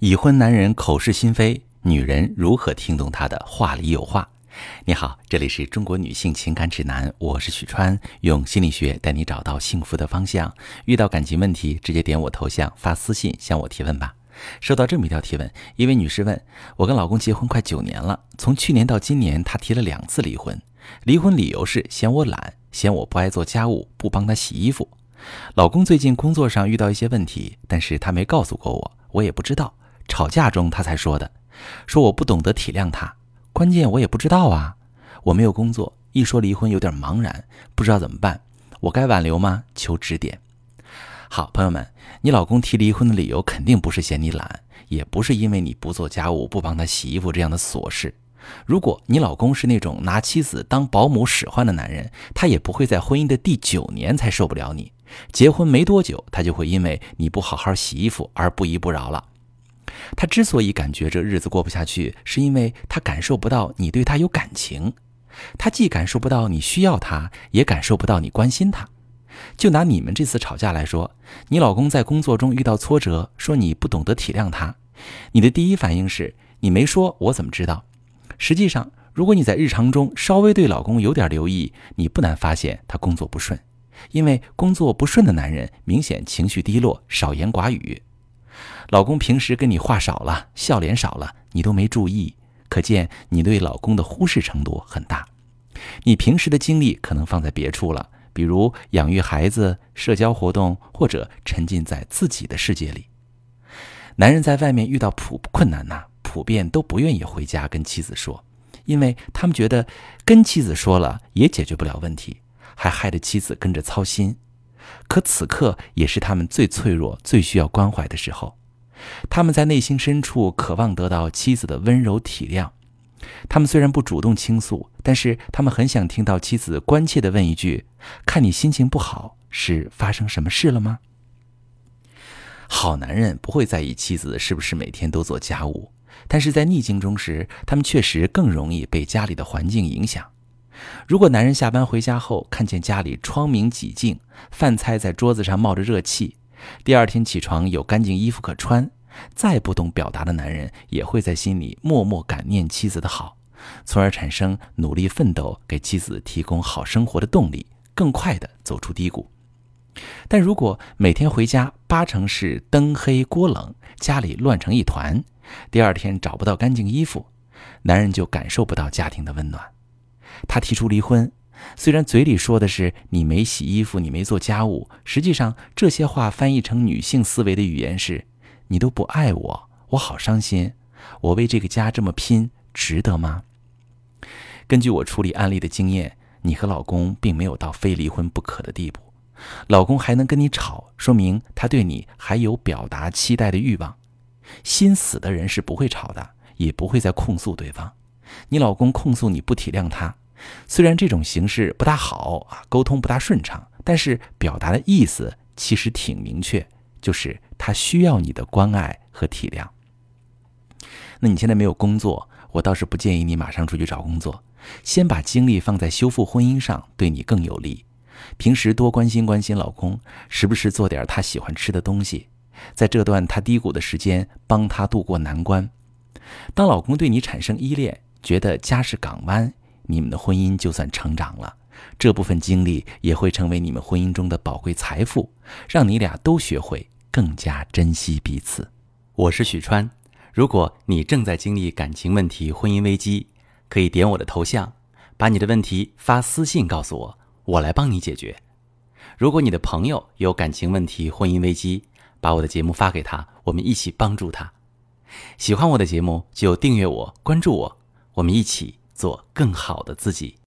已婚男人口是心非，女人如何听懂他的话里有话？你好，这里是中国女性情感指南，我是许川，用心理学带你找到幸福的方向。遇到感情问题，直接点我头像发私信向我提问吧。收到这么一条提问，一位女士问我跟老公结婚快九年了，从去年到今年，他提了两次离婚，离婚理由是嫌我懒，嫌我不爱做家务，不帮他洗衣服。老公最近工作上遇到一些问题，但是他没告诉过我，我也不知道。吵架中，他才说的，说我不懂得体谅他。关键我也不知道啊，我没有工作，一说离婚有点茫然，不知道怎么办。我该挽留吗？求指点。好，朋友们，你老公提离婚的理由肯定不是嫌你懒，也不是因为你不做家务、不帮他洗衣服这样的琐事。如果你老公是那种拿妻子当保姆使唤的男人，他也不会在婚姻的第九年才受不了你。结婚没多久，他就会因为你不好好洗衣服而不依不饶了。他之所以感觉这日子过不下去，是因为他感受不到你对他有感情。他既感受不到你需要他，也感受不到你关心他。就拿你们这次吵架来说，你老公在工作中遇到挫折，说你不懂得体谅他，你的第一反应是你没说，我怎么知道？实际上，如果你在日常中稍微对老公有点留意，你不难发现他工作不顺。因为工作不顺的男人明显情绪低落，少言寡语。老公平时跟你话少了，笑脸少了，你都没注意，可见你对老公的忽视程度很大。你平时的精力可能放在别处了，比如养育孩子、社交活动，或者沉浸在自己的世界里。男人在外面遇到普困难呐，普遍都不愿意回家跟妻子说，因为他们觉得跟妻子说了也解决不了问题，还害得妻子跟着操心。可此刻也是他们最脆弱、最需要关怀的时候。他们在内心深处渴望得到妻子的温柔体谅。他们虽然不主动倾诉，但是他们很想听到妻子关切地问一句：“看你心情不好，是发生什么事了吗？”好男人不会在意妻子是不是每天都做家务，但是在逆境中时，他们确实更容易被家里的环境影响。如果男人下班回家后看见家里窗明几净，饭菜在桌子上冒着热气，第二天起床有干净衣服可穿，再不懂表达的男人也会在心里默默感念妻子的好，从而产生努力奋斗、给妻子提供好生活的动力，更快地走出低谷。但如果每天回家八成是灯黑锅冷，家里乱成一团，第二天找不到干净衣服，男人就感受不到家庭的温暖。他提出离婚，虽然嘴里说的是你没洗衣服，你没做家务，实际上这些话翻译成女性思维的语言是：你都不爱我，我好伤心，我为这个家这么拼，值得吗？根据我处理案例的经验，你和老公并没有到非离婚不可的地步，老公还能跟你吵，说明他对你还有表达期待的欲望。心死的人是不会吵的，也不会再控诉对方。你老公控诉你不体谅他。虽然这种形式不大好啊，沟通不大顺畅，但是表达的意思其实挺明确，就是他需要你的关爱和体谅。那你现在没有工作，我倒是不建议你马上出去找工作，先把精力放在修复婚姻上，对你更有利。平时多关心关心老公，时不时做点他喜欢吃的东西，在这段他低谷的时间，帮他渡过难关。当老公对你产生依恋，觉得家是港湾。你们的婚姻就算成长了，这部分经历也会成为你们婚姻中的宝贵财富，让你俩都学会更加珍惜彼此。我是许川，如果你正在经历感情问题、婚姻危机，可以点我的头像，把你的问题发私信告诉我，我来帮你解决。如果你的朋友有感情问题、婚姻危机，把我的节目发给他，我们一起帮助他。喜欢我的节目就订阅我、关注我，我们一起。做更好的自己。